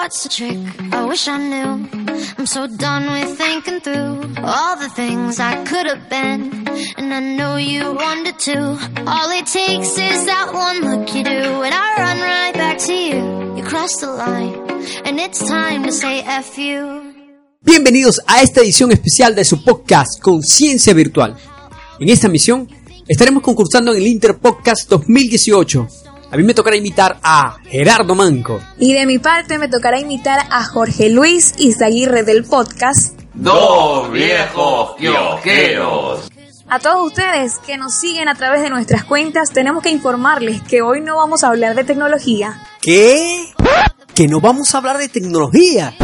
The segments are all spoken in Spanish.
What's the trick? I wish I knew. I'm so done with thinking through all the things I could have been. And I know you wanted to. All it takes is that one look you do. And I run right back to you. You cross the line. And it's time to say F you. Bienvenidos a esta edición especial de su podcast Conciencia Virtual. En esta misión estaremos concursando en el Interpodcast 2018 a mí me tocará imitar a Gerardo Manco. Y de mi parte me tocará imitar a Jorge Luis Izaguirre del podcast. Dos viejos kiosqueros. A todos ustedes que nos siguen a través de nuestras cuentas, tenemos que informarles que hoy no vamos a hablar de tecnología. ¿Qué? ¿Que no vamos a hablar de tecnología?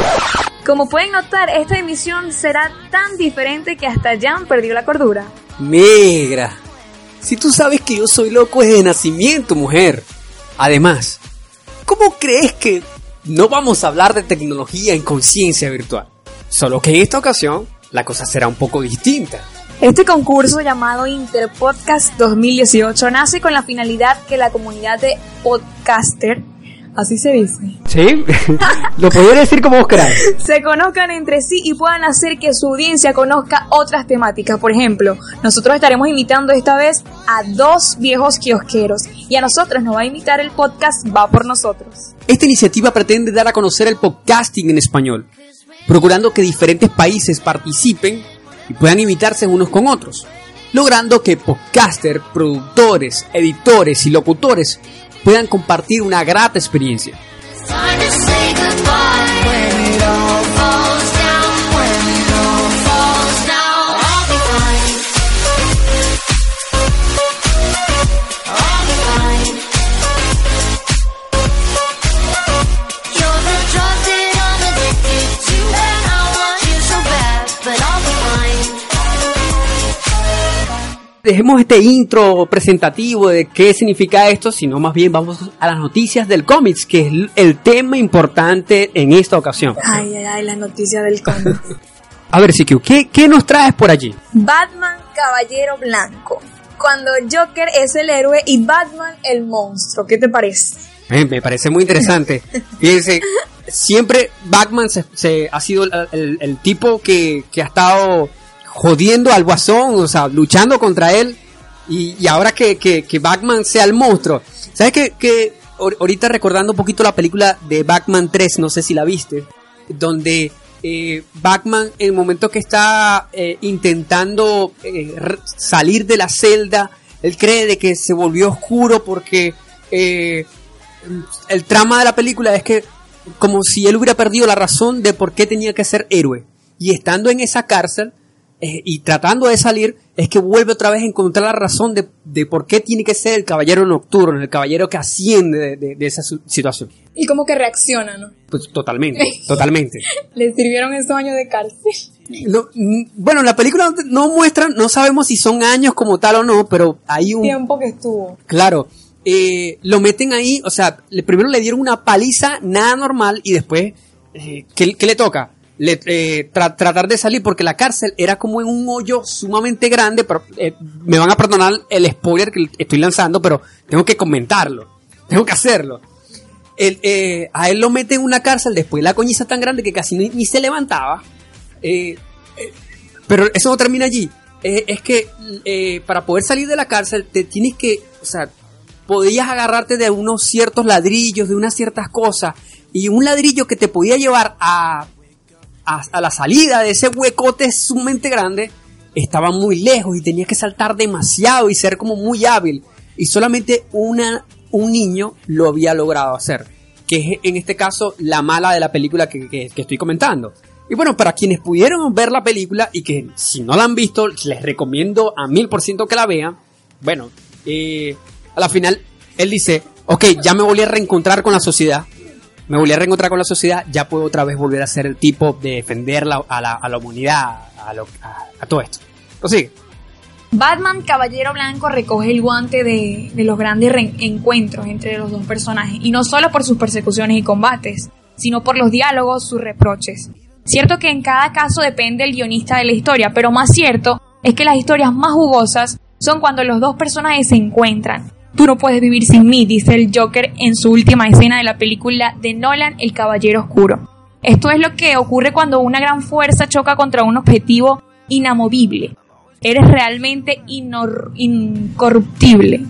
Como pueden notar, esta emisión será tan diferente que hasta Jan perdió la cordura. Negra, si tú sabes que yo soy loco de nacimiento, mujer. Además, ¿cómo crees que no vamos a hablar de tecnología en conciencia virtual? Solo que en esta ocasión la cosa será un poco distinta. Este concurso llamado Interpodcast 2018 nace con la finalidad que la comunidad de podcaster Así se dice. Sí, lo podría decir como vos querás. se conozcan entre sí y puedan hacer que su audiencia conozca otras temáticas. Por ejemplo, nosotros estaremos invitando esta vez a dos viejos kiosqueros y a nosotros nos va a invitar el podcast Va por nosotros. Esta iniciativa pretende dar a conocer el podcasting en español, procurando que diferentes países participen y puedan imitarse unos con otros, logrando que podcasters, productores, editores y locutores puedan compartir una grata experiencia. Dejemos este intro presentativo de qué significa esto, sino más bien vamos a las noticias del cómics, que es el tema importante en esta ocasión. Ay, ay, ay, las noticias del cómic. a ver, Sikiu, ¿qué, ¿qué nos traes por allí? Batman Caballero Blanco. Cuando Joker es el héroe y Batman el monstruo. ¿Qué te parece? Eh, me parece muy interesante. Fíjense, siempre Batman se, ha sido el, el tipo que, que ha estado jodiendo al guasón, o sea, luchando contra él. Y, ahora que, que, Batman sea el monstruo. ¿Sabes que, que ahorita recordando un poquito la película de Batman 3, no sé si la viste, donde eh, Batman en el momento que está eh, intentando eh, salir de la celda, él cree de que se volvió oscuro porque el trama de la película es que como si él hubiera perdido la razón de por qué tenía que ser héroe. Y estando en esa cárcel, eh, y tratando de salir, es que vuelve otra vez a encontrar la razón de, de por qué tiene que ser el caballero nocturno, el caballero que asciende de, de- de esa situación. Y como que reacciona, ¿no? Pues totalmente, totalmente. Le sirvieron esos años de cárcel. No, mm, bueno, la película no- muestra, no sabemos si son años como tal o no, pero hay un... Tiempo que estuvo. Claro, eh, lo meten ahí, o sea, primero le dieron una paliza nada normal y después, eh, ¿qué, qué le toca? Eh, tra- tratar de salir porque la cárcel era como en un hoyo sumamente grande, pero eh, me van a perdonar el spoiler que estoy lanzando, pero tengo que comentarlo, tengo que hacerlo. Eh, a él lo meten en una cárcel después de la coñiza tan grande que casi ni, se levantaba. Pero eso no termina allí. Es que para poder salir de la cárcel te tienes que, o sea, podías agarrarte de unos ciertos ladrillos, de unas ciertas cosas, y un ladrillo que te podía llevar a, a, la salida de ese huecote sumamente grande, estaba muy lejos y tenías que saltar demasiado y ser como muy hábil. Y solamente una, un niño lo había logrado hacer, que es en este caso la mala de la película que, que- estoy comentando. Y bueno, para quienes pudieron ver la película y que si no la han visto, les recomiendo a mil por ciento que la vean. Bueno, eh, a la final él dice, ok, ya me volví a reencontrar con la sociedad. Me volví a reencontrar con la sociedad, ya puedo otra vez volver a ser el tipo de defender la- a, la, a la humanidad, a, lo- a- todo esto. Prosigue. Batman Caballero Blanco recoge el guante de, de los grandes encuentros entre los dos personajes, y no solo por sus persecuciones y combates, sino por los diálogos, sus reproches. Cierto que en cada caso depende el guionista de la historia, pero más cierto es que las historias más jugosas son cuando los dos personajes se encuentran. Tú no puedes vivir sin mí, dice el Joker en su última escena de la película de Nolan, El Caballero Oscuro. Esto es lo que ocurre cuando una gran fuerza choca contra un objetivo inamovible. Eres realmente incorruptible.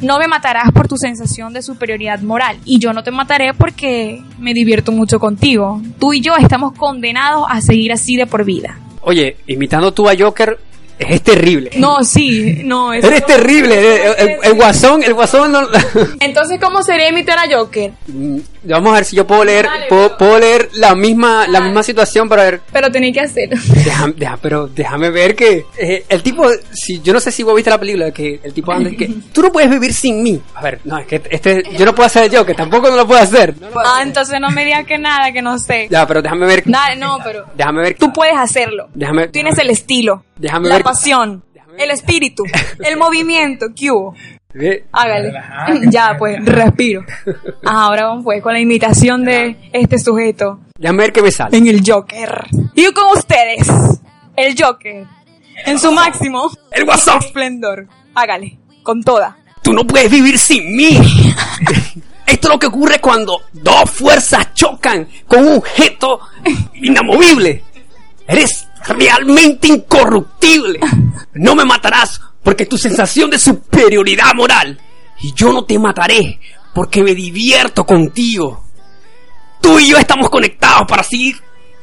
No me matarás por tu sensación de superioridad moral y yo no te mataré porque me divierto mucho contigo. Tú y yo estamos condenados a seguir así de por vida. Oye, imitando tú a Joker es terrible. No, sí, no, eso Eres no- terrible. El, el- el guasón, el guasón no... Entonces, ¿cómo sería imitar a Joker? Mm, Vamos a ver si yo puedo leer, Dale, puedo, pero- puedo leer la misma, la misma situación para ver. Pero tenéis que hacerlo. Deja- deja- pero déjame ver que eh, el tipo, si yo no sé si vos viste la película, que el tipo anda que tú no puedes vivir sin mí. A ver, no es que este, yo no puedo hacer yo, que tampoco no lo puedo hacer. Ah, entonces no me digas que nada, que no sé. Ya, pero déjame ver. Dale, no, pero Déjame ver. tú puedes hacerlo. Déjame. Tienes el estilo, Déjame la ver. Pasión, el espíritu, el movimiento, ¿qué hubo? Hágale. ya, pues, respiro. Ah, ahora vamos pues con la imitación de este sujeto Déjame ver qué me sale. en el Joker. Y con ustedes, el Joker, en su máximo El guasón. esplendor. Hágale, con toda. Tú no puedes vivir sin mí. Esto es lo que ocurre cuando dos fuerzas chocan con un objeto inamovible. Eres realmente incorruptible. No me matarás porque tu sensación de superioridad moral. Y yo no te mataré porque me divierto contigo. Tú y yo estamos conectados para seguir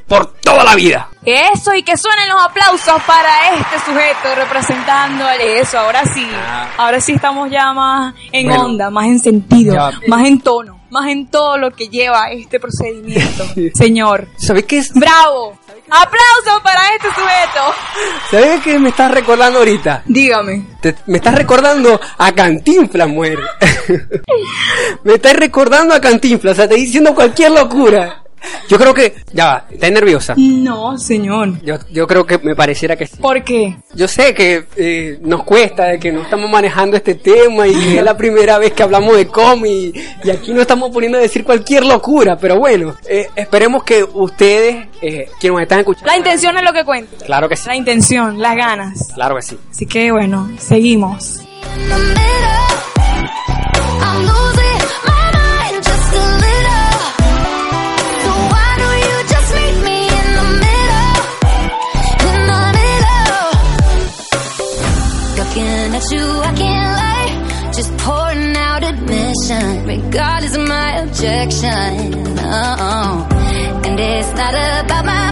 por toda la vida. Eso, y que suenen los aplausos para este sujeto representando eso. Ahora sí, ahora sí estamos ya más en Bueno. onda, más en sentido, más en tono, más en todo lo que lleva este procedimiento. Señor, ¿Sabes qué es? bravo. Aplausos para este sujeto. ¿Sabes qué me estás recordando ahorita? Dígame. Te- me estás recordando a Cantinflas, mujer. me estás recordando a Cantinflas, o sea, te estoy diciendo cualquier locura. Yo creo que... Ya va, estás nerviosa. No, señor. Yo, yo creo que me pareciera que sí. ¿Por qué? Yo sé que eh, nos cuesta, de que no estamos manejando este tema y que es la primera vez que hablamos de cómic y aquí no estamos poniendo a decir cualquier locura, pero bueno, eh, esperemos que ustedes, eh, quienes nos están escuchando... La intención es lo que cuenta. Claro que sí, La intención, las ganas. claro que sí. Así que bueno, seguimos. Admission, is my objection. Oh. And it's not about my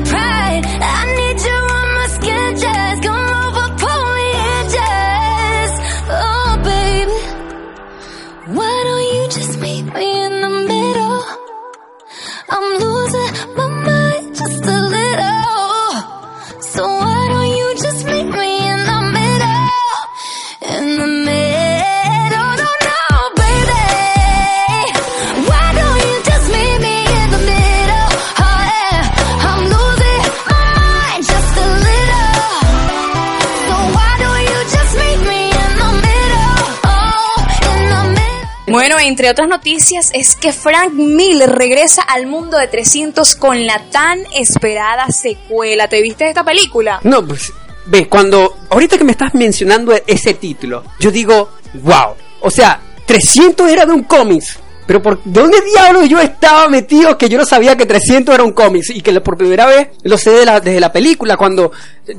entre otras noticias es que Frank Miller regresa al mundo de 300 con la tan esperada secuela. ¿Te viste esta película? No, pues, ve, cuando, ahorita que me estás mencionando ese título, yo digo, wow, o sea, 300 era de un cómics. Pero por dónde diablos yo estaba metido que yo no sabía que 300 era un cómics y que por primera vez lo sé la, desde la película cuando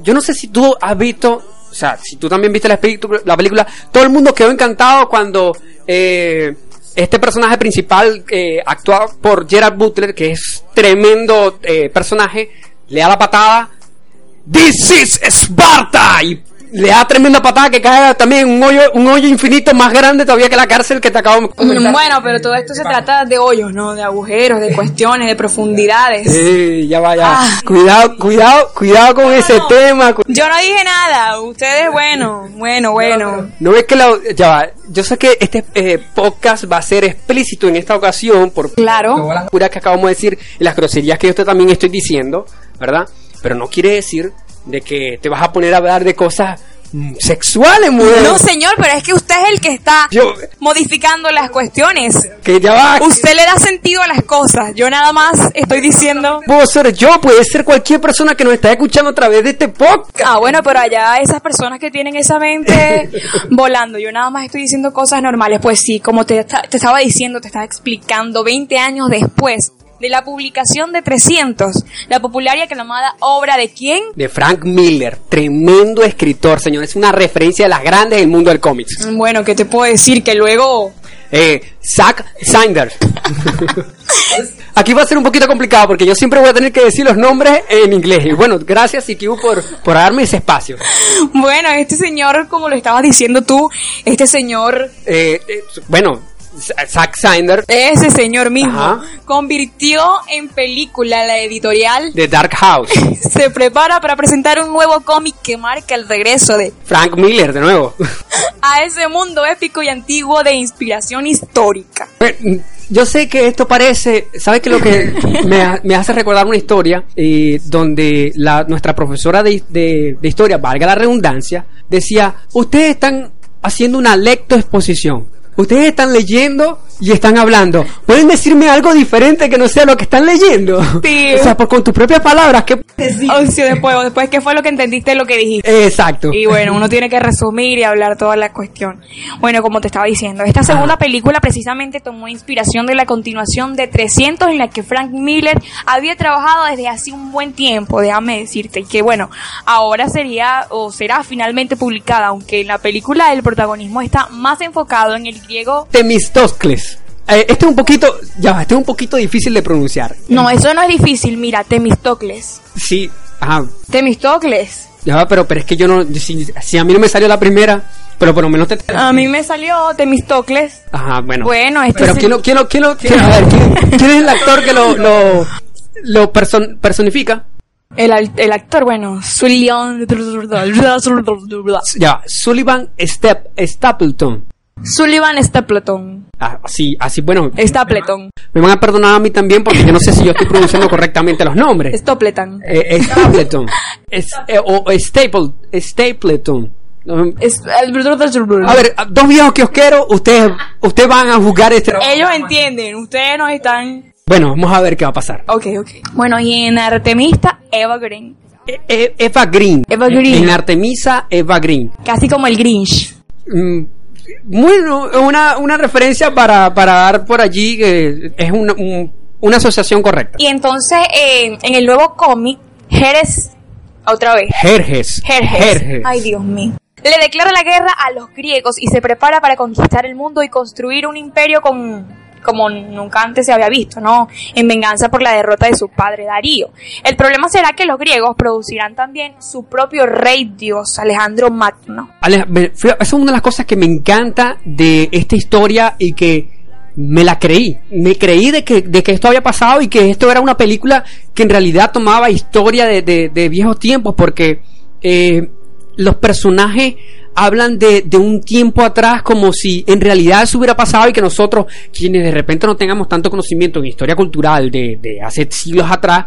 yo no sé si tú has visto, o sea, si tú también viste la, la película todo el mundo quedó encantado cuando eh, este personaje principal eh, actuado por Gerard Butler, que es tremendo eh, personaje, le da la patada. This is Sparta. Y le da tremenda patada que cae también un hoyo, un hoyo infinito más grande todavía que la cárcel que te acabo de comentar. Bueno, pero todo esto se trata de hoyos, ¿no? De agujeros, de cuestiones, de profundidades. Sí, ya va, ya. Ah. Cuidado, cuidado, cuidado con ese tema. Yo no dije nada, ustedes, bueno, bueno, bueno. No ves que la, ya va, yo sé que este eh, podcast va a ser explícito en esta ocasión por Claro. todas las puras que acabamos de decir y las groserías que yo también estoy diciendo, ¿verdad? Pero no quiere decir de que te vas a poner a hablar de cosas mm, sexuales, mujer. No, señor, pero es que usted es el que está Yo- modificando las cuestiones. que ya va. Usted le da sentido a las cosas. Yo nada más estoy diciendo. Puedo ser yo, puede ser cualquier persona que nos está escuchando a través de este podcast. Ah, bueno, pero allá esas personas que tienen esa mente volando. Yo nada más estoy diciendo cosas normales. Pues sí, como te, te estaba diciendo, te estaba explicando, 20 años después de la publicación de 300, la popular y aclamada obra de quién? De Frank Miller, tremendo escritor, señor. Es una referencia de las grandes del mundo del cómics. Bueno, ¿qué te puedo decir? Que luego... Eh, Zack Snyder. Aquí va a ser un poquito complicado porque yo siempre voy a tener que decir los nombres en inglés. Y bueno, gracias Ikibu por, por darme ese espacio. Bueno, este señor, como lo estabas diciendo tú, este señor, Eh, eh, bueno, Zack Snyder ese señor mismo, Ajá. convirtió en película la editorial. de Dark House. Se prepara para presentar un nuevo cómic que marca el regreso de Frank Miller, de nuevo. a ese mundo épico y antiguo de inspiración histórica. Eh, Yo sé que esto parece, ¿sabes qué? Lo que me hace recordar una historia eh, donde la, nuestra profesora de, de- de historia, valga la redundancia, decía, ustedes están haciendo una lectoexposición. Ustedes están leyendo y están hablando. ¿Pueden decirme algo diferente que no sea lo que están leyendo? Sí. O sea, por, con tus propias palabras. ¿qué? O sea, después, después, ¿qué fue lo que entendiste lo que dijiste? Exacto. Y bueno, uno tiene que resumir y hablar toda la cuestión. Bueno, como te estaba diciendo, esta segunda película precisamente tomó inspiración de la continuación de 300 en la que Frank Miller había trabajado desde hace un buen tiempo, déjame decirte, y que bueno, ahora sería o será finalmente publicada, aunque en la película el protagonismo está más enfocado en el griego. Temistocles. Eh, este es un poquito, ya, este es un poquito difícil de pronunciar. No, eso no es difícil, mira, Temistocles. Sí, ajá, Temistocles. Ya va, pero, pero es que yo no. Si, si a mí no me salió la primera, pero por lo menos te. A mí me salió Temistocles. Ajá, bueno. Bueno, este Pero se- ¿quién lo, quién lo, quién lo- quién- a ver, ¿quién, quién es el actor que lo, lo, lo person- personifica? El, el actor, bueno, Sullivan. Ya, va, Sullivan Step, Stapleton. Sullivan Stapleton. Ah, así, así, bueno. Stapleton. Me van a perdonar a mí también porque yo no sé si yo estoy pronunciando correctamente los nombres. Stapleton. Eh, Stapleton. Es- eh, o Staple, Stapleton. Es- A ver, dos viejos kiosqueros, ustedes, ustedes van a jugar este. Ellos entienden, ustedes no están. Bueno, vamos a ver qué va a pasar. Ok, ok. Bueno, y en Artemista, Eva Green. E- e- Eva Green. Eva Green. En Artemisa, Eva Green. Casi como el Grinch. Mm, Bueno, una, una referencia para, para dar por allí que es una, un- una asociación correcta. Y entonces, eh, en el nuevo cómic, Jerez, otra vez. Jerjes. Jerjes. Jerjes. Ay, Dios mío. Le declara la guerra a los griegos y se prepara para conquistar el mundo y construir un imperio con, como nunca antes se había visto, ¿no? En venganza por la derrota de su padre Darío. El problema será que los griegos producirán también su propio rey dios, Alejandro Magno. Esa es una de las cosas que me encanta de esta historia y que me la creí. Me creí de que, de que esto había pasado y que esto era una película que en realidad tomaba historia de, de- de viejos tiempos porque eh, los personajes hablan de, un tiempo atrás como si en realidad eso hubiera pasado y que nosotros, quienes de repente no tengamos tanto conocimiento en historia cultural de hace siglos atrás,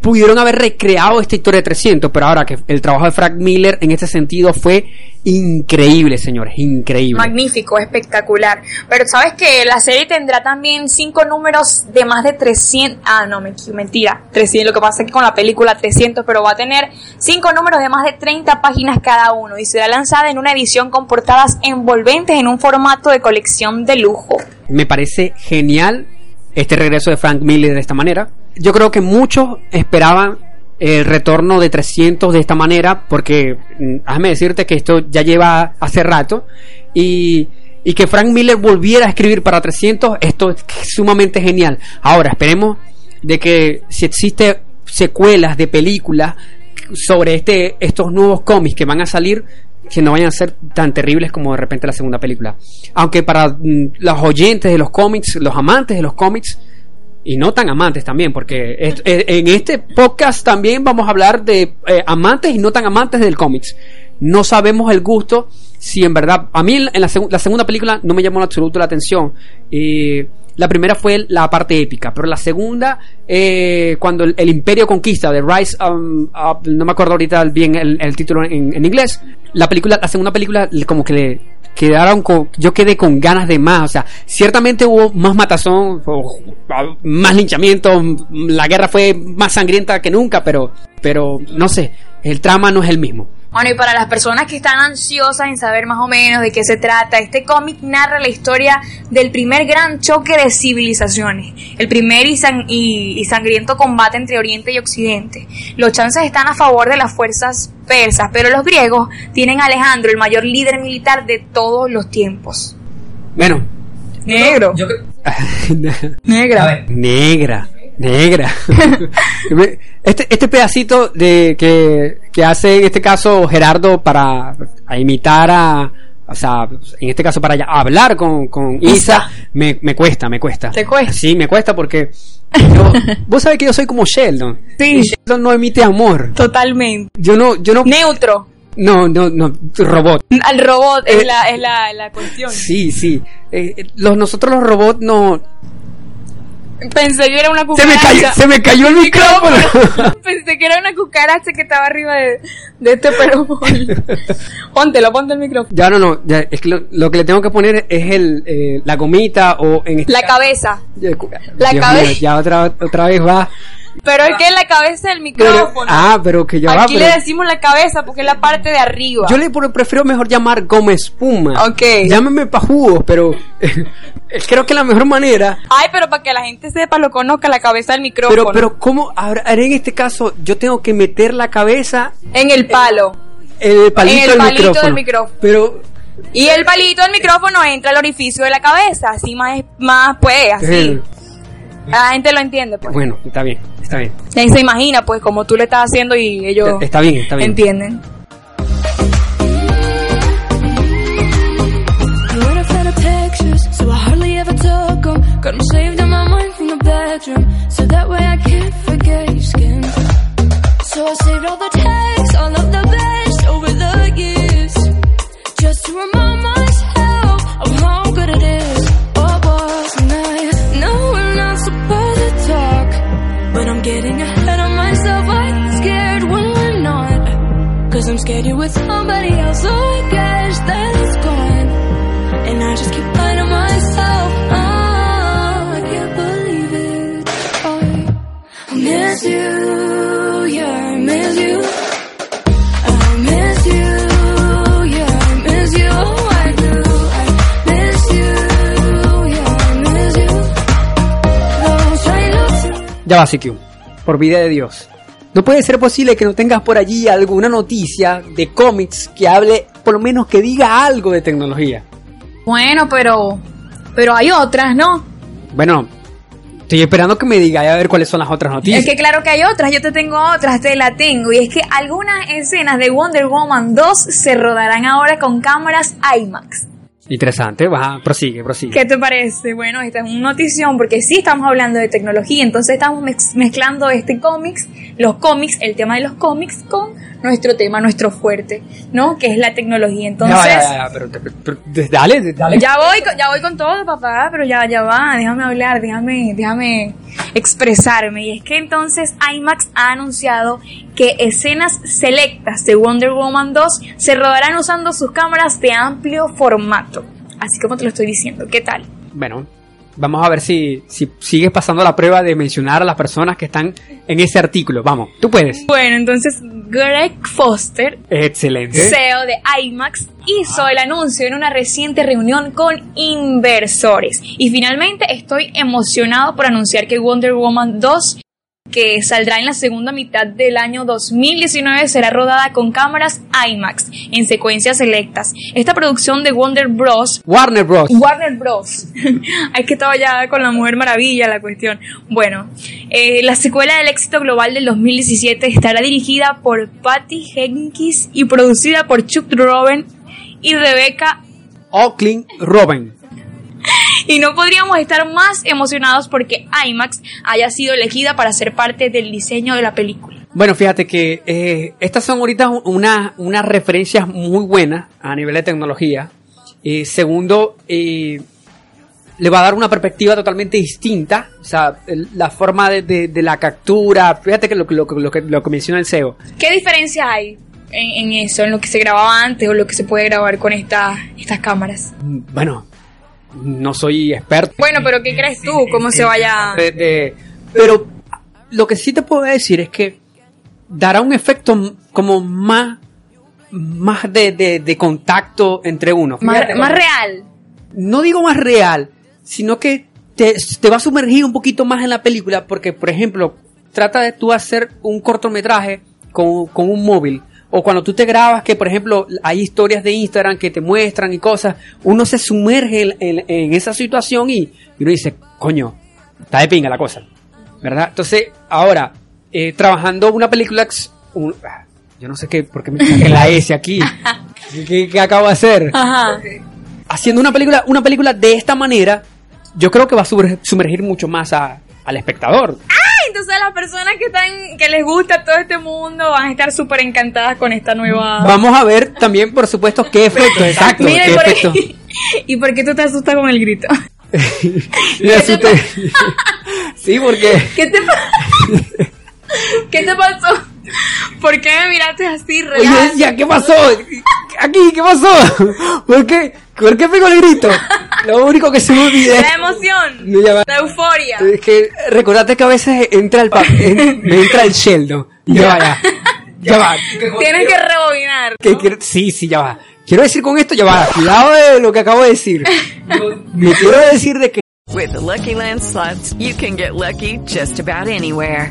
pudieron haber recreado esta historia de 300, pero ahora que el trabajo de Frank Miller en este sentido fue increíble, señores, increíble. Magnífico, espectacular. Pero sabes que la serie tendrá también cinco números de más de 300. Ah, no, me- mentira. 300. Lo que pasa es que con la película 300, pero va a tener cinco números de más de 30 páginas cada uno y será lanzada en una edición con portadas envolventes en un formato de colección de lujo. Me parece genial este regreso de Frank Miller de esta manera. Yo creo que muchos esperaban el retorno de 300 de esta manera, porque mm, hazme decirte que esto ya lleva hace rato, y, y que Frank Miller volviera a escribir para 300, esto es sumamente genial. Ahora, esperemos de que si existe secuelas de películas sobre este, estos nuevos cómics que van a salir, que no vayan a ser tan terribles como de repente la segunda película. Aunque para mm, los oyentes de los cómics, los amantes de los cómics, y no tan amantes también, porque en este podcast también vamos a hablar de eh, amantes y no tan amantes del cómics. No sabemos el gusto, si en verdad, a mí en la, segu- la segunda película no me llamó en absoluto la atención. La primera fue la parte épica, pero la segunda, eh, cuando el, Imperio conquista, The Rise, um, Up, no me acuerdo ahorita bien el, título en, inglés, la película, la segunda película, como que le quedaron con, yo quedé con ganas de más, o sea, ciertamente hubo más matazón, más linchamiento, la guerra fue más sangrienta que nunca, pero, pero no sé, el trama no es el mismo. Bueno, y para las personas que están ansiosas en saber más o menos de qué se trata, este cómic narra la historia del primer gran choque de civilizaciones, el primer y, san- y- y sangriento combate entre Oriente y Occidente. Los chances están a favor de las fuerzas persas, pero los griegos tienen a Alejandro, el mayor líder militar de todos los tiempos. Bueno, Negro. Negra. Negra, negra. este, este pedacito de que, que hace en este caso Gerardo para a imitar a, o sea, en este caso para hablar con, con Isa, Isa. me, me cuesta, me cuesta. ¿Te cuesta? Sí, me cuesta porque yo- vos sabés que yo soy como Sheldon. Sí. Y Sheldon no emite amor. Totalmente. Yo no, yo no, Neutro. no, no, no, robot. Al robot Eh, es, la, es la, la cuestión. Sí, sí. Eh, los, nosotros los robots no. Pensé que era una Se cucaracha. me cayó, se me cayó el micrófono. Pensé que era una cucaracha que estaba arriba de, de este perro. Póntelo, ponte el micrófono. Ya no, no, ya, es que lo, lo que le tengo que poner es el, eh, la gomita o en este La cabeza. La Dios cabeza. mío, ya otra, otra vez va. Pero es que es la cabeza del Pero- micrófono. ah, pero que ya va. Aquí pero- le decimos la cabeza porque es la parte de arriba. yo le prefiero mejor llamar goma espuma. Ok. Llámeme pa' jugos, pero creo que la mejor manera. Ay, pero para que la gente sepa, lo conozca, la cabeza del micrófono. Pero, pero, ¿cómo? Ahora, en este caso, yo tengo que meter la cabeza En el palo. en el palito, En el del, palito micrófono. del micrófono. Pero, Y el palito del micrófono entra al orificio de la cabeza. Así más, más pues, así. La gente lo entiende, pues. bueno, está bien, está bien. Y se imagina, pues, como tú le estás haciendo y ellos Está bien, está bien. entienden. So I saved in my mind scared with somebody else, so I guess that it's gone. And I just keep myself. Ya va, CQ. Por vida de Dios. No puede ser posible que no tengas por allí alguna noticia de cómics que hable, por lo menos que diga algo de tecnología. Bueno, pero. Pero hay otras, ¿no? Bueno, estoy esperando que me diga a ver cuáles son las otras noticias. Es que claro que hay otras, yo te tengo otras, te la tengo. Y es que algunas escenas de Wonder Woman 2 se rodarán ahora con cámaras IMAX. Interesante, va, prosigue, prosigue. ¿Qué te parece? Bueno, esta es una notición porque sí estamos hablando de tecnología, entonces estamos mez- mezclando este cómics, los cómics, el tema de los cómics con nuestro tema, nuestro fuerte, ¿no? Que es la tecnología. Entonces, Ya, ya, ya, pero, pero- pero- dale, dale. ya voy, ya voy con todo, papá, pero ya, ya va, déjame hablar, déjame, déjame expresarme. Y es que entonces IMAX ha anunciado que escenas selectas de Wonder Woman 2 se rodarán usando sus cámaras de amplio formato. Así como te lo estoy diciendo, ¿qué tal? Bueno, vamos a ver si, si sigues pasando la prueba de mencionar a las personas que están en ese artículo. Vamos, tú puedes. Bueno, entonces Greg Foster Excelente. CEO de IMAX hizo el anuncio en una reciente reunión con inversores. Y finalmente estoy emocionado por anunciar que Wonder Woman 2 que saldrá en la segunda mitad del año 2019 será rodada con cámaras IMAX en secuencias selectas. Esta producción de Wonder Bros. Warner Bros. Warner Bros. es que estaba ya con la Mujer Maravilla la cuestión. Bueno, eh, la secuela del éxito global del 2017 estará dirigida por Patty Jenkins y producida por Chuck Robin y Rebecca Oakland Robin. Y no podríamos estar más emocionados porque IMAX haya sido elegida para ser parte del diseño de la película. Bueno, fíjate que eh, estas son ahorita una- unas referencias muy buenas a nivel de tecnología. Eh, segundo, eh, le va a dar una perspectiva totalmente distinta. O sea, el- la forma de, de- de la captura. Fíjate que lo, que- lo, lo que, lo que menciona el CEO. ¿Qué diferencia hay en, en eso, en lo que se grababa antes o lo que se puede grabar con esta- estas cámaras? Bueno, no soy experto. Bueno, pero ¿qué crees tú? ¿Cómo se vaya...? de- de- pero lo que sí te puedo decir es que dará un efecto como más más de, de- de contacto entre uno. Más, más real. No digo más real, sino que te, te va a sumergir un poquito más en la película porque, por ejemplo, trata de tú hacer un cortometraje con, con un móvil. O cuando tú te grabas, que por ejemplo hay historias de Instagram que te muestran y cosas, uno se sumerge en, en- en esa situación y, y uno dice, coño, está de pinga la cosa. ¿Verdad? Entonces, ahora, eh, trabajando una película, un- ah, yo no sé qué, por qué me saqué la S aquí. ¿Qué, qué acabo de hacer? Ajá. Haciendo una película, una película de esta manera, yo creo que va a sumer- sumergir mucho más a- al espectador. Ah, entonces las personas que están, que les gusta todo este mundo van a estar súper encantadas con esta nueva... Vamos a ver también, por supuesto, qué efectos, exacto, Mira, qué y por, efectos. ahí- ¿y por qué tú te asustas con el grito? Me asusté. sí, porque ¿Qué te, ¿Qué te pasó? ¿Por qué me miraste así, Oye, real? decía, ¿qué pasó? Aquí, ¿qué pasó? ¿Por qué? ¿Por qué pegó el grito? Lo único que se me olvida La emoción, ya la euforia. es que recordate que a veces entra el pa- en- me entra el Sheldon. Ya va, ya. Ya va. Tienes que rebobinar. ¿Qué quiero- Sí, sí, ya va. Quiero decir con esto, ya va. Cuidado de lo que acabo de decir. Me quiero decir de que With the Lucky Land slots, you can get lucky just about anywhere.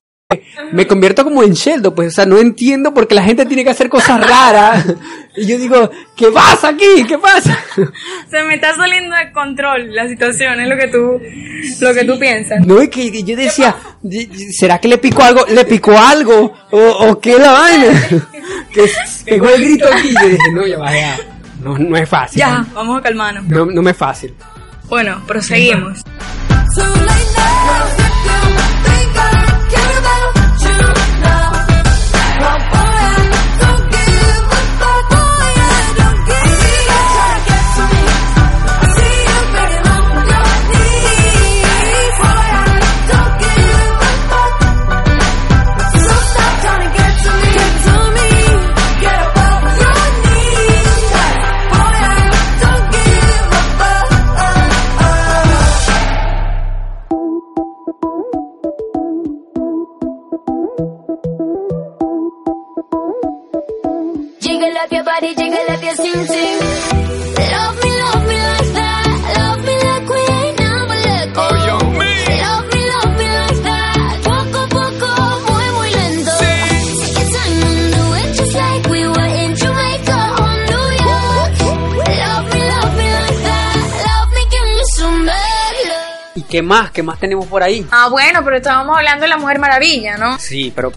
me convierto como en Sheldon, pues, o sea, no entiendo por qué la gente tiene que hacer cosas raras. Y yo digo, ¿qué pasa aquí? ¿Qué pasa? Se me está saliendo de control la situación, es lo que tú, lo que tú piensas. No, es que yo decía, ¿será que le picó algo? ¿Le picó algo? ¿O, o qué la vaina? Que pegó el grito aquí. Y yo dije, no, ya va, ya. No, no es fácil. Ya, vamos a calmarnos. No, no me es fácil. Bueno, proseguimos. Más? ¿Qué más tenemos por ahí? Ah, bueno, pero estábamos hablando de la Mujer Maravilla, ¿no? Sí, pero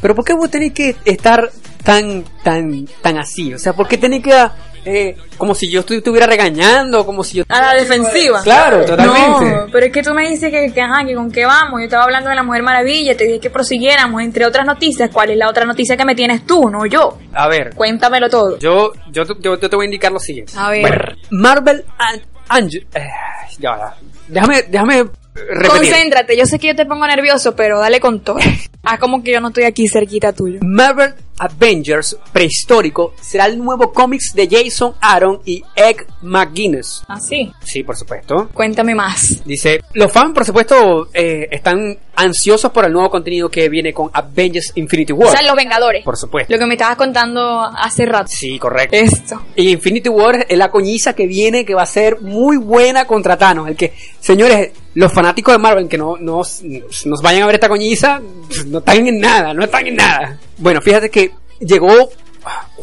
pero ¿por qué vos tenés que estar tan tan tan así? O sea, ¿por qué tenés que eh, como si yo estu- estuviera regañando, como si yo A la defensiva. Claro, totalmente. No, pero es que tú me dices que, que, ajá, que con qué vamos. Yo estaba hablando de la Mujer Maravilla, te dije que prosiguiéramos, entre otras noticias. ¿Cuál es la otra noticia que me tienes tú, no yo? A ver, Cuéntamelo todo. yo yo, te- yo, yo te voy a indicar lo siguiente. A ver. Bueno, Marvel and Angel eh, ya, ya. Déjame déjame repetir. Concéntrate, yo sé que yo te pongo nervioso, pero dale con todo. Haz como que yo no estoy aquí cerquita tuyo. Marvel Avengers prehistórico será el nuevo cómics de Jason Aaron y Egg McGuinness. ¿Ah, sí? Sí, por supuesto. Cuéntame más. Dice, los fans, por supuesto, eh, están ansiosos por el nuevo contenido que viene con Avengers Infinity O War. sea, los Vengadores. Por supuesto. Lo que me estabas contando hace rato. Sí, correcto. Esto. Y Infinity War es la coñiza que viene, que va a ser muy buena contra Thanos. El que, señores, los fanáticos de Marvel que no nos, nos vayan a ver esta coñiza, no están en nada, no están en nada. Bueno, fíjate que llegó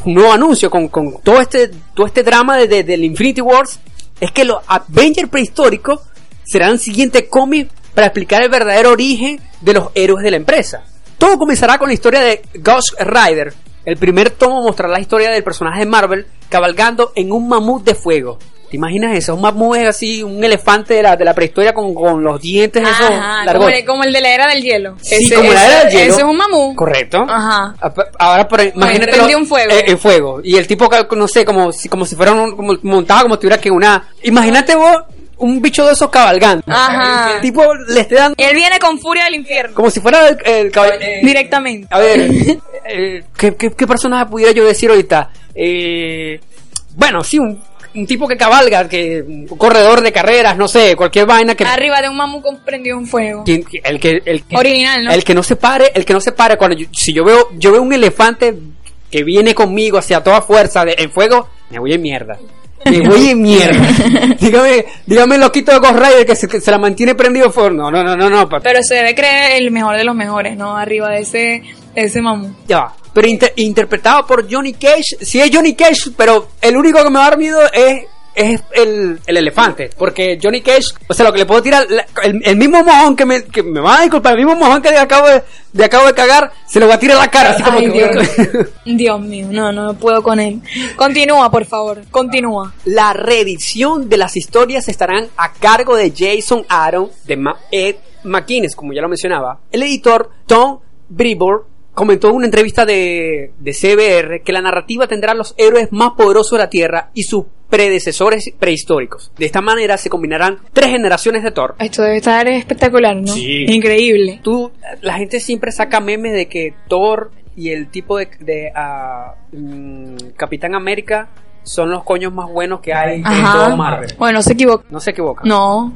un nuevo anuncio con, con todo este todo este drama de, de- del Infinity Wars. Es que los Avengers prehistóricos serán el siguiente cómic para explicar el verdadero origen de los héroes de la empresa. Todo comenzará con la historia de Ghost Rider. El primer tomo mostrará la historia del personaje de Marvel cabalgando en un mamut de fuego. ¿Te imaginas eso? Un mamut es así, un elefante de la, de la prehistoria con, con los dientes esos Ajá, como largos. el, como el de la era del hielo. Sí, como la era del hielo. Ese es un mamú. Correcto. Ajá. Ap- Ahora, por, imagínate. prendió un fuego. en fuego. Y el tipo, no sé, como si, como si fuera un, como, montado como si tuviera que una. Imagínate vos un bicho de esos cabalgando. Ajá. El tipo le esté dando. Él viene con furia del infierno. Como si fuera el, el eh, Directamente. A ver, eh, ¿qué, qué, qué personaje pudiera yo decir ahorita? Eh, bueno, sí, un, un tipo que cabalga, que un corredor de carreras, no sé, cualquier vaina que. Arriba de un mamú con prendido un fuego. que- el que el que- Original, ¿no? el que no se pare el que no se pare cuando yo, si yo veo yo veo un elefante que viene conmigo hacia toda fuerza de, en fuego me voy en mierda me voy en mierda dígame dígame el loquito de Ghost Rider que se, que se la mantiene prendido fuego no no no no no Pero se debe creer el mejor de los mejores, ¿no? Arriba de ese, de ese mamú. ya va. Pero inter- interpretado por Johnny Cage sí es Johnny Cage pero el único que me va a dar miedo es es el, el elefante, porque Johnny Cage, o sea, lo que le puedo tirar, el, el mismo mojón que me, que me va a disculpar, el mismo mojón que le acabo de, de acabo de cagar, se lo va a tirar a la cara, así como Ay, que- Dios. Dios mío, no, no puedo con él. Continúa, por favor, continúa. La reedición de las historias estarán a cargo de Jason Aaron de Ma- Ed McInnes, como ya lo mencionaba. El editor Tom Brevoort comentó en una entrevista de, de CBR que la narrativa tendrá a los héroes más poderosos de la Tierra y sus predecesores prehistóricos. De esta manera se combinarán tres generaciones de Thor. Esto debe estar espectacular, ¿no? Sí. Increíble. Tú, la gente siempre saca memes de que Thor y el tipo de, de, mm, Capitán América son los coños más buenos que hay en Ajá. todo Marvel. Bueno, no se equivoca. No se equivoca. No.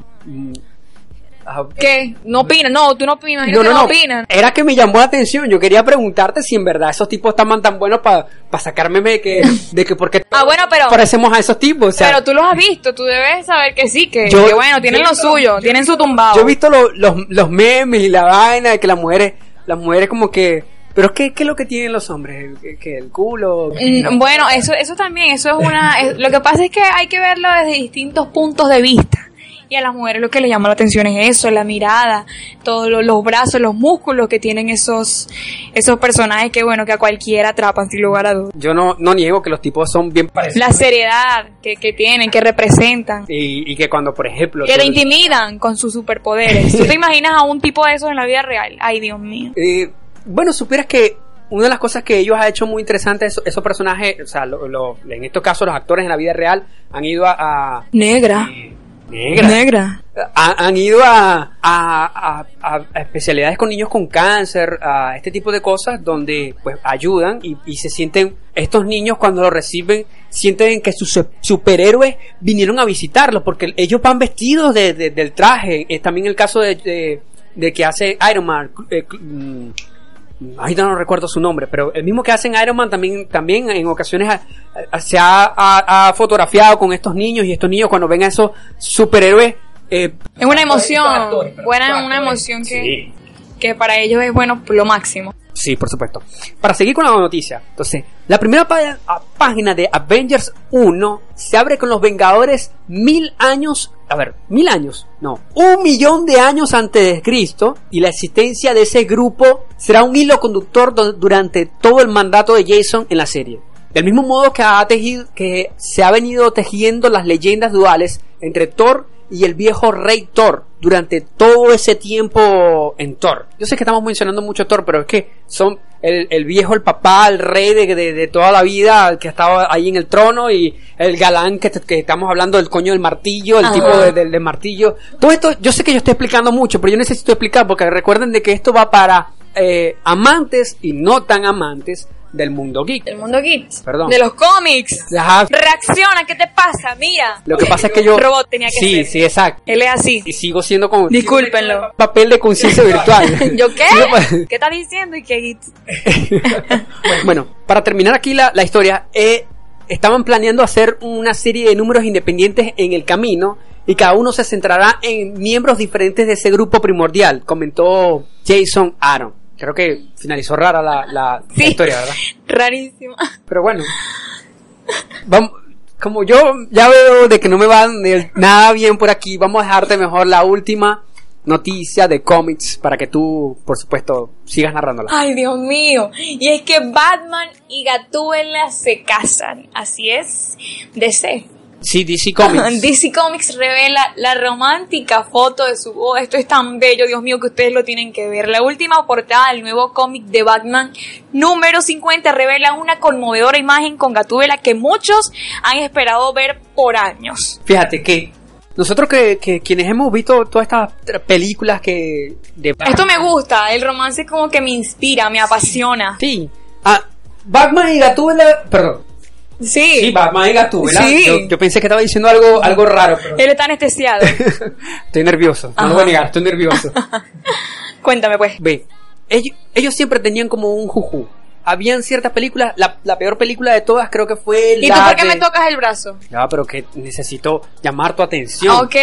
¿Qué? No opinan, no, tú no opinas, No, no, no no. opinan. Era que me llamó la atención. Yo quería preguntarte si en verdad esos tipos estaban tan buenos para sacarme de que, de que porque Ah, bueno, pero parecemos a esos tipos. O sea, pero tú los has visto, tú debes saber que sí, que, Yo- que bueno, tienen lo suyo, tienen su tumbado. yo he visto lo- los, los memes y la vaina de que las mujeres, las mujeres como que, pero ¿qué, qué es lo que tienen los hombres? ¿Que, que el culo? Mm, Bueno, eso, eso también, eso es una... es- lo que pasa es que hay que verlo desde distintos puntos de vista. Y a las mujeres lo que les llama la atención es eso, la mirada, todos lo- los brazos, los músculos que tienen esos, esos personajes que bueno, que a cualquiera atrapan sin lugar a dudas. Yo no, no niego que los tipos son bien parecidos. La seriedad que, que tienen, que representan, Y, y que cuando, por ejemplo... que te intimidan con sus superpoderes. ¿Tú te imaginas a un tipo de esos en la vida real? Ay, Dios mío. Eh, bueno, supieras que una de las cosas que ellos han hecho muy interesante, esos, esos personajes, o sea, lo- lo- en estos casos los actores en la vida real han ido a... a- Negra. Negra. Negra. Ha- han ido a, a- a- especialidades con niños con cáncer, a este tipo de cosas donde pues ayudan y, y se sienten, estos niños cuando lo reciben, sienten que sus su- superhéroes vinieron a visitarlos porque ellos van vestidos de- de- del traje. Es también el caso de, de- de que hace Iron Man. eh, Ahorita no recuerdo su nombre, pero el mismo que hace en Iron Man también, también en ocasiones ha- ha- se ha, fotografiado con estos niños y estos niños cuando ven a esos superhéroes eh, Es una emoción, buena, una emoción que, que para ellos es bueno lo máximo. Sí, por supuesto. Para seguir con la noticia, entonces, La primera página de Avengers 1 se abre con los Vengadores mil años, a ver, mil años, no, un millón de años antes de Cristo y la existencia de ese grupo será un hilo conductor durante todo el mandato de Jason en la serie. Del mismo modo que, ha tejido, que se ha venido tejiendo las leyendas duales entre Thor y el viejo rey Thor durante todo ese tiempo en Thor. Yo sé que estamos mencionando mucho Thor, pero es que son el, el viejo, el papá, el rey de, de- de toda la vida, el que estaba ahí en el trono y el galán que, que estamos hablando del coño del martillo, el Ajá. tipo de- del martillo. Todo esto, yo sé que yo estoy explicando mucho, pero yo necesito explicar porque recuerden de que esto va para eh, amantes y no tan amantes del mundo geek. Del mundo geek. Perdón. De los cómics. Ajá. Reacciona, ¿qué te pasa? Mira. Lo que pasa es que yo... Robot tenía que Sí, ser. sí, exacto. Él es así. Y sigo siendo como... Discúlpenlo. Papel de conciencia virtual. ¿Yo qué? Pa- ¿Qué estás diciendo? ¿Y qué? Bueno, para terminar aquí la, la historia, eh, estaban planeando hacer una serie de números independientes en el camino y cada uno se centrará en miembros diferentes de ese grupo primordial, comentó Jason Aaron. Creo que finalizó rara la, la- la historia, ¿verdad? Rarísimo. Pero bueno, vamos, como yo ya veo de que no me va nada bien por aquí, vamos a dejarte mejor la última noticia de cómics para que tú, por supuesto, sigas narrándola. Ay, Dios mío. Y es que Batman y Gatúbela se casan. Así es. DC. Sí, DC Comics. DC Comics revela la romántica foto de su boda. Esto es tan bello, Dios mío, que ustedes lo tienen que ver. La última portada del nuevo cómic de Batman, número 50, revela una conmovedora imagen con Gatúbela que muchos han esperado ver por años. Fíjate que nosotros que, que quienes hemos visto todas estas películas que de Esto me gusta, el romance como que me inspira, me apasiona. Sí. Ah, Batman y Gatúbela, perdón. Sí. Sí, Batman y Gatúbela. Sí. Yo, yo pensé que estaba diciendo algo algo raro, pero Él está anestesiado. estoy nervioso. No lo voy a negar, estoy nervioso. Cuéntame pues. Ve, ellos, ellos siempre tenían como un juju. Habían ciertas películas, la, la peor película de todas creo que fue ¿Y la tú por qué de- me tocas el brazo? Ya, pero que necesito llamar tu atención. Ok.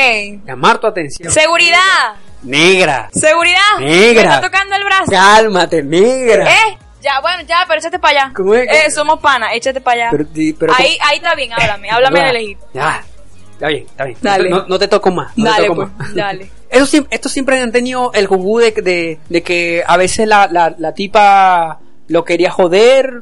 Llamar tu atención. Seguridad. Negra. Seguridad. Negra. Me está tocando el brazo. Cálmate, negra. Eh, ya, bueno, ya, pero échate para allá. ¿Cómo es? Eh, somos panas, échate para allá. Pero, di- pero ahí, ahí está bien, háblame, háblame de lejito. Ya, está bien, está bien. Dale. No, no te toco más. No te Dale, toco pues, más. dale. Eso siempre, estos siempre han tenido el juju de, de, de que a veces la, la, la tipa lo quería joder,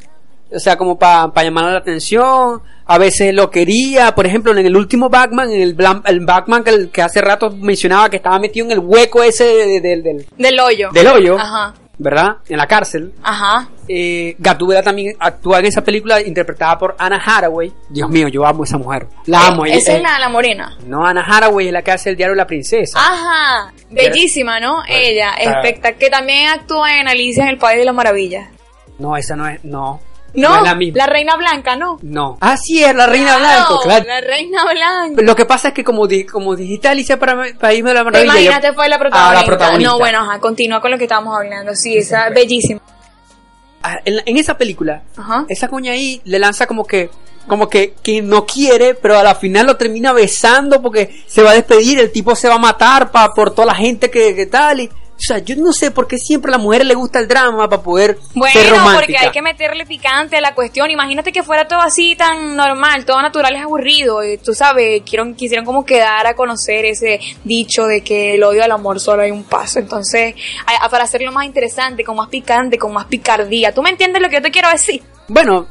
o sea, como para llamar la atención. A veces lo quería, por ejemplo, en el último Batman, en el, el Batman que, el- que hace rato mencionaba que estaba metido en el hueco ese de- de- del- del, Del hoyo. del hoyo, Ajá, ¿verdad? En la cárcel. ajá. Eh, Gatúbela también actúa en esa película interpretada por Anna Hathaway. Dios mío, yo amo a esa mujer. La amo. ella- Esa eh, es la, la morena. No, Anna Hathaway es la que hace el diario la princesa. Ajá, bellísima, ¿no? Ella, está- espectacular. Que también actúa en Alicia en el País de las Maravillas. No, esa no es, no. No, la misma. Reina Blanca, ¿no? No. Ah, sí, es la Reina Claro, Blanco, claro. La Reina Blanca. Lo que pasa es que como, di- como dijiste Alicia para, irme de la Te maravilla. yo- imaginaste fue la Ah, protagonista. la protagonista. No, bueno, ajá, continúa con lo que estábamos hablando. Sí, esa bellísima. Ah, en, la- en esa película, Ajá. esa cuña ahí le lanza como que como que, que no quiere, pero a la final lo termina besando porque se va a despedir, el tipo se va a matar pa, por toda la gente que, que tal. Y, o sea, yo no sé por qué siempre a la mujer le gusta el drama para poder ser Bueno, romántica. porque hay que meterle picante a la cuestión. Imagínate que fuera todo así tan normal, todo natural es aburrido. Y tú sabes, quiero, quisieron como quedar a conocer ese dicho de que el odio al amor solo hay un paso. Entonces, a- a- para hacerlo más interesante, con más picante, con más picardía. ¿Tú me entiendes lo que yo te quiero decir? Bueno,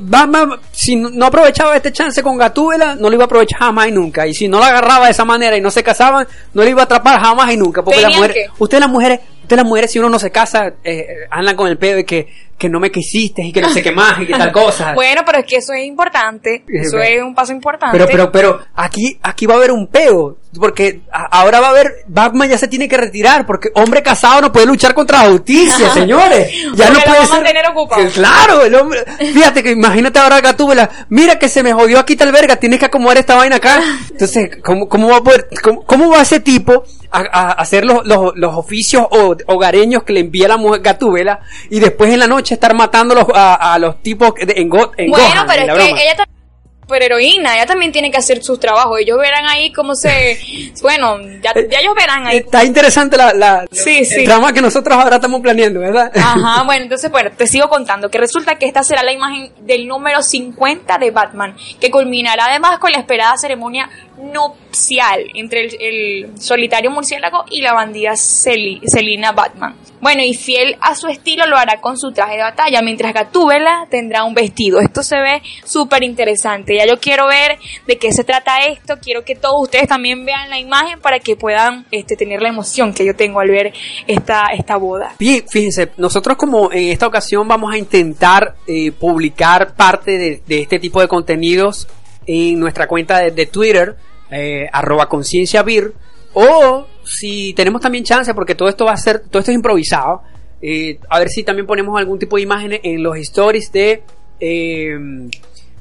Batman, si no aprovechaba este chance con Gatúbela, no lo iba a aprovechar jamás y nunca. Y si no la agarraba de esa manera y no se casaban, no le iba a atrapar jamás y nunca. Porque las mujeres, que. ustedes las mujeres, ustedes las mujeres, si uno no se casa, eh, andan con el pedo de que, que no me quisiste y que no sé qué más y que tal cosa. Bueno, pero es que eso es importante. Es Eso es un paso importante. Pero, pero, pero, aquí, aquí va a haber un peo. Porque a- ahora va a haber, Batman ya se tiene que retirar. Porque hombre casado no puede luchar contra la justicia, señores. Ya Porque no puede ser. mantener ocupado. Claro, el hombre. Fíjate que imagínate ahora Gatúbela. Mira que se me jodió aquí tal verga. Tienes que acomodar esta vaina acá. Entonces, ¿cómo, cómo va a poder, cómo, cómo va ese tipo a, a hacer los, los, los oficios ho- hogareños que le envía la mujer Gatúbela y después en la noche estar matando los- a, a los tipos de- en, Go- en bueno, pero en es la que broma? ella también superheroína, ella también tiene que hacer sus trabajos. Ellos verán ahí cómo se. Bueno, ya, ya ellos verán ahí. Está interesante la, la Sí, trama que nosotros ahora estamos planeando, ¿verdad? Ajá, bueno, entonces, bueno, te sigo contando que resulta que esta será la imagen del número 50 de Batman, que culminará además con la esperada ceremonia nupcial entre el, el solitario murciélago y la bandida Celi- Selina Batman. Bueno, y fiel a su estilo lo hará con su traje de batalla, mientras Gatúbela tendrá un vestido. Esto se ve súper interesante. Ya yo quiero ver de qué se trata esto. Quiero que todos ustedes también vean la imagen para que puedan este, tener la emoción que yo tengo al ver esta, esta boda. Bien, fíjense, nosotros como en esta ocasión vamos a intentar eh, publicar parte de, de este tipo de contenidos en nuestra cuenta de, de Twitter, eh, arroba conciencia vir, o si tenemos también chance, porque todo esto va a ser, todo esto es improvisado, eh, a ver si también ponemos algún tipo de imágenes en los stories de, eh,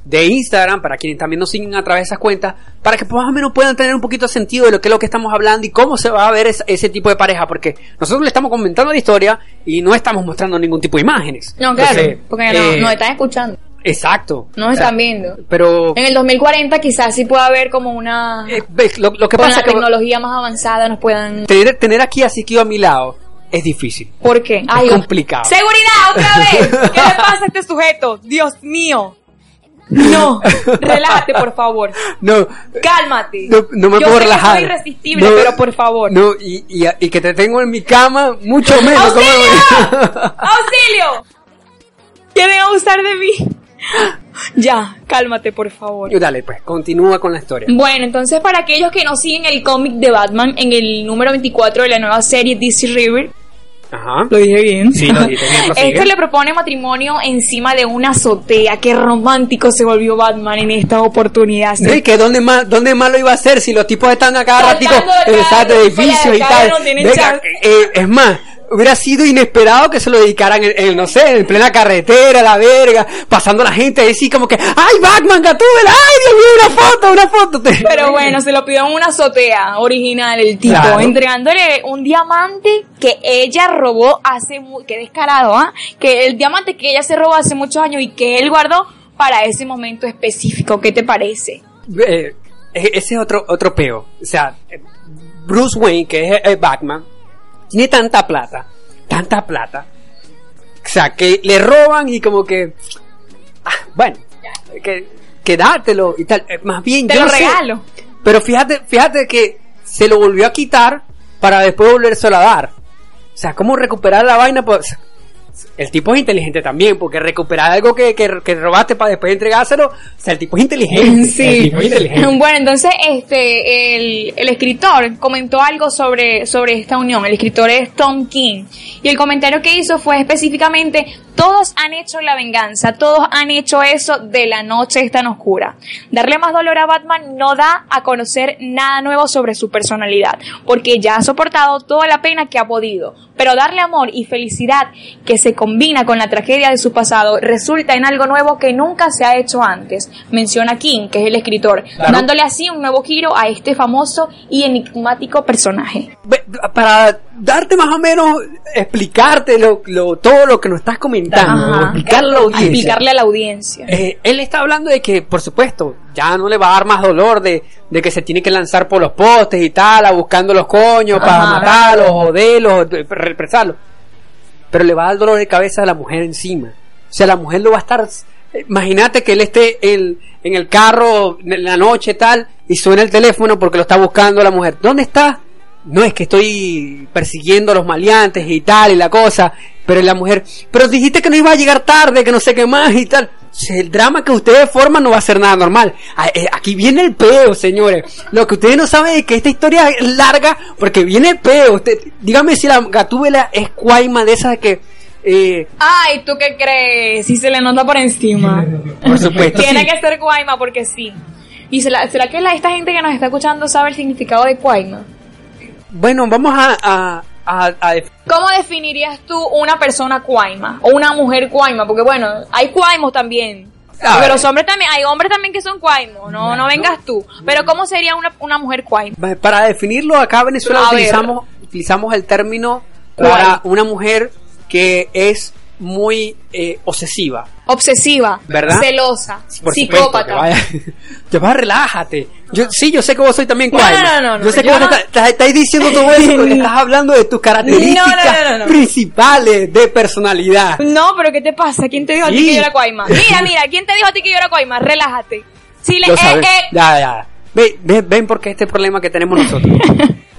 de Instagram, para quienes también nos siguen a través de esas cuentas, para que más o menos puedan tener un poquito de sentido de lo que es lo que estamos hablando y cómo se va a ver es- ese tipo de pareja, porque nosotros le estamos comentando la historia y no estamos mostrando ningún tipo de imágenes. No, claro, Entonces, porque no, eh, nos están escuchando, Exacto. nos O sea, están viendo. Pero En el 2040 quizás sí pueda haber como una... ves, lo, lo que con pasa la que tecnología más avanzada nos puedan... tener, tener aquí a Siquio a mi lado es difícil. ¿Por qué? es complicado. ¡Seguridad otra vez! ¿Qué le pasa a este sujeto? Dios mío. No, relájate por favor. No, Cálmate. no, no me Yo puedo sé que relajar. soy irresistible, No, pero por favor. No, y, y, y que te tengo en mi cama, mucho menos. ¿cómo ¡Auxilio! ¡Auxilio! ¿Quieren abusar de mí? Ya, cálmate por favor. Dale, pues, continúa con la historia. Bueno, entonces para aquellos que no siguen el cómic de Batman en el número 24 de la nueva serie DC River, Ajá. Lo dije bien. Sí, lo dijiste bien. Este le propone matrimonio encima de una azotea. Qué romántico se volvió Batman en esta oportunidad. Y que dónde más, dónde más lo iba a hacer si los tipos están a cada ratico de edificios y tal. Venga, eh, es más, hubiera sido inesperado que se lo dedicaran en, en, no sé, en plena carretera, la verga, pasando la gente así como que, ¡ay, Batman, Gatúbela! ¡Ay, Dios mío, una foto, una foto! Pero bueno, se lo pidió en una azotea original el tipo, Claro. entregándole un diamante que ella robó hace qué descarado, ¿ah? Que el diamante que ella se robó hace muchos años y que él guardó para ese momento específico. ¿Qué te parece? Eh, e- ese es otro, otro peo. O sea, Bruce Wayne, que es eh, Batman, tiene tanta plata, tanta plata. O sea, que le roban y como que... ah, bueno, que, que dártelo y tal. Eh, Más bien, Te yo lo no sé, regalo. pero fíjate, fíjate que se lo volvió a quitar para después volvérselo a dar. O sea, ¿cómo recuperar la vaina? Pues el tipo es inteligente también, porque recuperar algo que, que, que robaste para después entregárselo, o sea, el tipo es inteligente. El Sí. tipo es inteligente. Bueno, entonces este el, el escritor comentó algo sobre, sobre esta unión. El escritor es Tom King. Y el comentario que hizo fue específicamente, todos han hecho la venganza, todos han hecho eso de la noche es tan oscura. Darle más dolor a Batman no da a conocer nada nuevo sobre su personalidad, porque ya ha soportado toda la pena que ha podido. Pero darle amor y felicidad que se combina con la tragedia de su pasado resulta en algo nuevo que nunca se ha hecho antes. Menciona King, que es el escritor, Claro. dándole así un nuevo giro a este famoso y enigmático personaje. Para darte más o menos, explicarte lo, lo- todo lo que nos estás comentando, explicarle a la audiencia. Explicarle a la audiencia. Eh, él está hablando de que, por supuesto, ya no le va a dar más dolor de, de que se tiene que lanzar por los postes y tal, a buscando los coños para Ajá. matarlos, joderlos, de- represarlos. Pero le va a dar dolor de cabeza a la mujer encima. O sea, la mujer lo va a estar. Imagínate que él esté en, en el carro en la noche tal y suena el teléfono porque lo está buscando la mujer. ¿Dónde está? No es que estoy persiguiendo a los maleantes y tal y la cosa, pero la mujer, pero dijiste que no iba a llegar tarde, que no sé qué más y tal. El drama que ustedes forman no va a ser nada normal. Ah, eh, Aquí viene el peo, señores. Lo que ustedes no saben es que esta historia es larga porque viene el peo. Usted, dígame si la gatúbela es cuaima de esas que... eh, Ay, ¿tú qué crees? Si se le nota por encima. por supuesto. Tiene sí. que ser Cuaima porque sí. ¿Y será, será que la, esta gente que nos está escuchando sabe el significado de Cuaima? Bueno, vamos a... a, a- a ¿Cómo definirías tú una persona Cuaima? O una mujer Cuaima? Porque bueno, hay Cuaimos también. Porque ver. los hombres también, hay hombres también que son Cuaimos, no, no vengas tú. Pero ¿cómo sería una, una mujer Cuaima? Para definirlo, acá en Venezuela A ver. utilizamos, utilizamos el término para una mujer que es muy eh, obsesiva. Obsesiva, ¿Verdad? celosa, Por psicópata. supuesto, vas, relájate. Yo, sí, yo sé que vos soy también No, Quaima. no, no, no, Yo sé que yo vos no- estás, estás- diciendo todo eso estás hablando de tus características No, no, no, no, no. principales de personalidad. No, pero ¿qué te pasa? ¿Quién te dijo a ti Sí. que yo era Cuaima? Mira, mira, ¿quién te dijo a ti que yo era Cuaima? Relájate. Eh, eh, Ya, ya. Ven, ven, ven porque este problema que tenemos nosotros.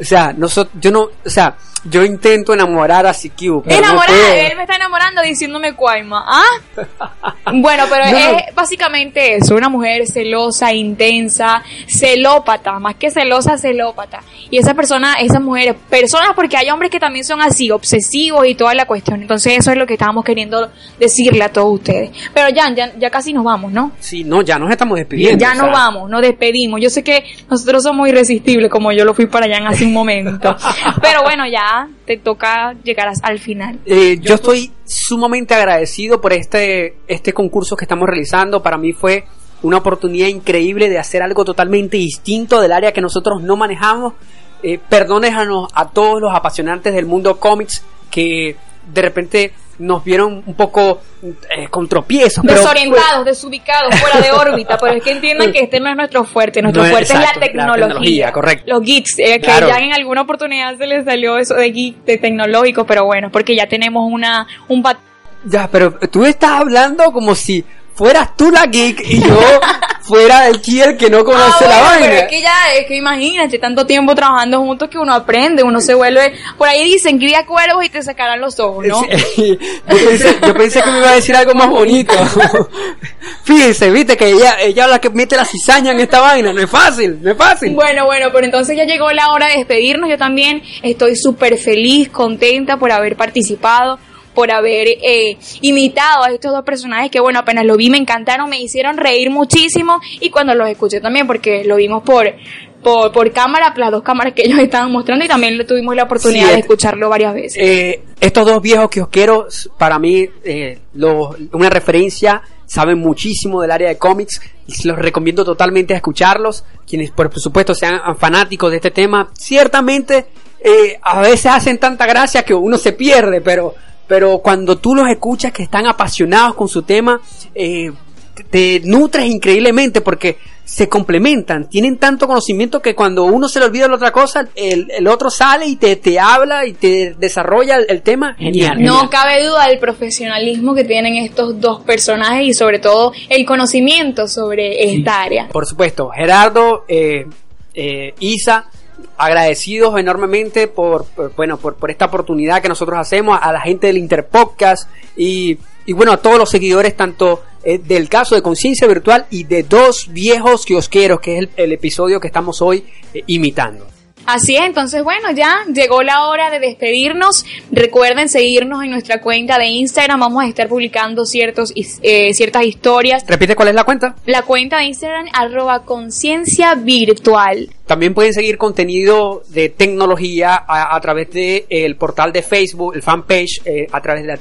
o sea, nosotros, yo no, o sea, yo intento enamorar a no Enamorada, puedo. él me está enamorando diciéndome Cuaima. ¿Ah? Bueno, pero No, es básicamente eso, una mujer celosa, intensa, celópata, más que celosa, celópata. Y esa persona, esas mujeres, personas porque hay hombres que también son así, obsesivos y toda la cuestión. Entonces eso es lo que estábamos queriendo decirle a todos ustedes. Pero ya, ya, ya casi nos vamos, ¿no? Sí, no, ya nos estamos despidiendo. Ya nos sea. vamos, nos despedimos. Yo sé que nosotros somos irresistibles, como yo lo fui para en hace un momento. Pero bueno, ya te toca llegar al final. Eh, yo estoy sumamente agradecido por este, este concurso que estamos realizando. Para mí fue una oportunidad increíble de hacer algo totalmente distinto del área que nosotros no manejamos. Eh, perdónenos a todos los apasionantes del mundo cómics que de repente nos vieron un poco eh, con tropiezos. pero- Desorientados, desubicados, fuera de órbita, pero es que entiendan que este no es nuestro fuerte, nuestro No fuerte exacto, es la la tecnología. tecnología, correcto. Los geeks, eh, que ya en alguna oportunidad se les salió eso de geek, de tecnológico, pero bueno, porque ya tenemos una un Ya, pero tú estás hablando como si fueras tú la geek y yo fuera el kier que no conoce Ah, la bueno, vaina. pero es que ya, es que imagínate, tanto tiempo trabajando juntos que uno aprende, uno se vuelve, por ahí dicen, cría cuervos y te sacarán los ojos, ¿no? Sí, yo, pensé, yo pensé que me iba a decir algo más bonito. Fíjense, viste que ella, ella la que mete la cizaña en esta vaina. No es fácil, no es fácil. Bueno, bueno, pero entonces ya llegó la hora de despedirnos. Yo también estoy súper feliz, contenta por haber participado, por haber eh, imitado a estos dos personajes que, bueno, apenas lo vi, me encantaron, me hicieron reír muchísimo y cuando los escuché también, porque lo vimos por, por, por cámara, las dos cámaras que ellos estaban mostrando y también le tuvimos la oportunidad Sí, de es- escucharlo varias veces. Eh, estos dos viejos kiosqueros, para mí, eh, los- una referencia, saben muchísimo del área de cómics y los recomiendo totalmente a escucharlos. Quienes, por supuesto, sean fanáticos de este tema, ciertamente eh, a veces hacen tanta gracia que uno se pierde, pero, pero cuando tú los escuchas que están apasionados con su tema, eh, te nutres increíblemente porque se complementan, tienen tanto conocimiento que cuando uno se le olvida la otra cosa, el, el otro sale y te, te habla y te desarrolla el, el tema. Genial. No genial. cabe duda del profesionalismo que tienen estos dos personajes y sobre todo el conocimiento sobre esta área. Por supuesto, Gerardo, eh, eh, Isa, agradecidos enormemente por, bueno, por, esta oportunidad que nosotros hacemos, a la gente del Interpodcast y, bueno, a todos los seguidores tanto eh, del caso de Conciencia Virtual y de Dos Viejos Kiosqueros, que es el, el episodio que estamos hoy eh, imitando. Así es, entonces bueno, ya llegó la hora de despedirnos. Recuerden seguirnos en nuestra cuenta de Instagram, vamos a estar publicando ciertos, eh, ciertas historias. Repite cuál es la cuenta. La cuenta de Instagram, arroba conciencia virtual. También pueden seguir contenido de tecnología a, a través del el portal de Facebook, el fanpage, eh, a través de la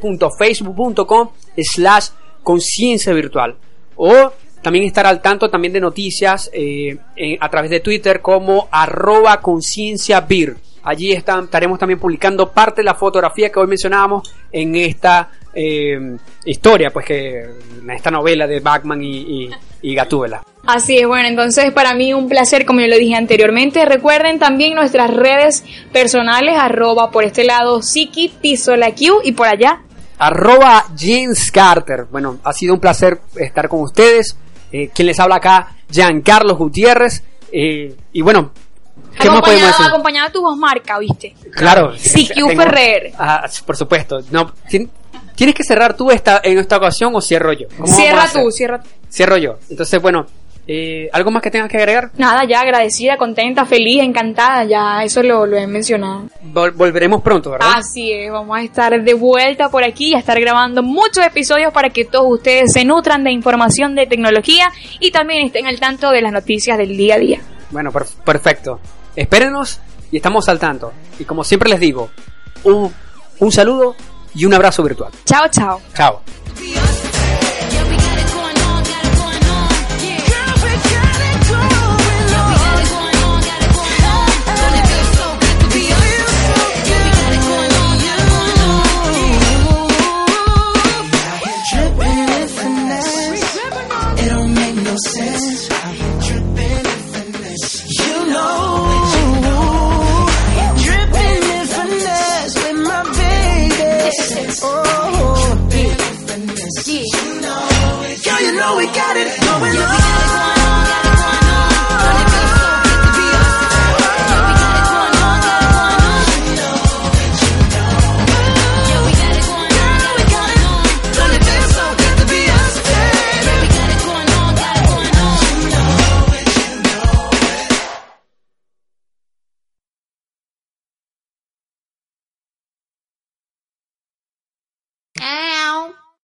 www.facebook.com slash conciencia virtual. O también estar al tanto también de noticias eh, en- a través de Twitter como arroba conciencia vir. Allí estaremos también publicando parte de la fotografía que hoy mencionábamos en esta eh, historia, pues que en esta novela de Batman y, y, y Gatúbela. Así es, bueno, entonces para mí un placer, como yo lo dije anteriormente. Recuerden también nuestras redes personales, arroba por este lado Siki, Pisola Q y por allá. arroba James Carter. Bueno, ha sido un placer estar con ustedes. Eh, quien les habla acá, Giancarlo Gutiérrez. Eh, y bueno, ¿qué más podemos decir? acompañado de tu voz marca, ¿viste? Claro. CQ tengo- Ferrer. Ah, por supuesto. No, tien- ¿Tienes que cerrar tú esta, en esta ocasión o cierro yo? ¿Cómo vamos a Cierra tú, cierra tú. Cierro yo. Entonces, bueno, eh, ¿algo más que tengas que agregar? Nada, ya agradecida, contenta, feliz, encantada, ya eso lo, lo he mencionado. Vol- volveremos pronto, ¿verdad? Así es, vamos a estar de vuelta por aquí y a estar grabando muchos episodios para que todos ustedes se nutran de información de tecnología y también estén al tanto de las noticias del día a día. Bueno, per- perfecto. Espérenos y estamos al tanto. Y como siempre les digo, un, un saludo y un abrazo virtual. Chao, chao. Chao. know we got it going on. Got it going on, feels so good to be us. Yeah, we got it going on, got it going on. Yeah, we got it going on, got it going on. Feels so good to be us. Yeah, we got it going on, got it going on. Ow.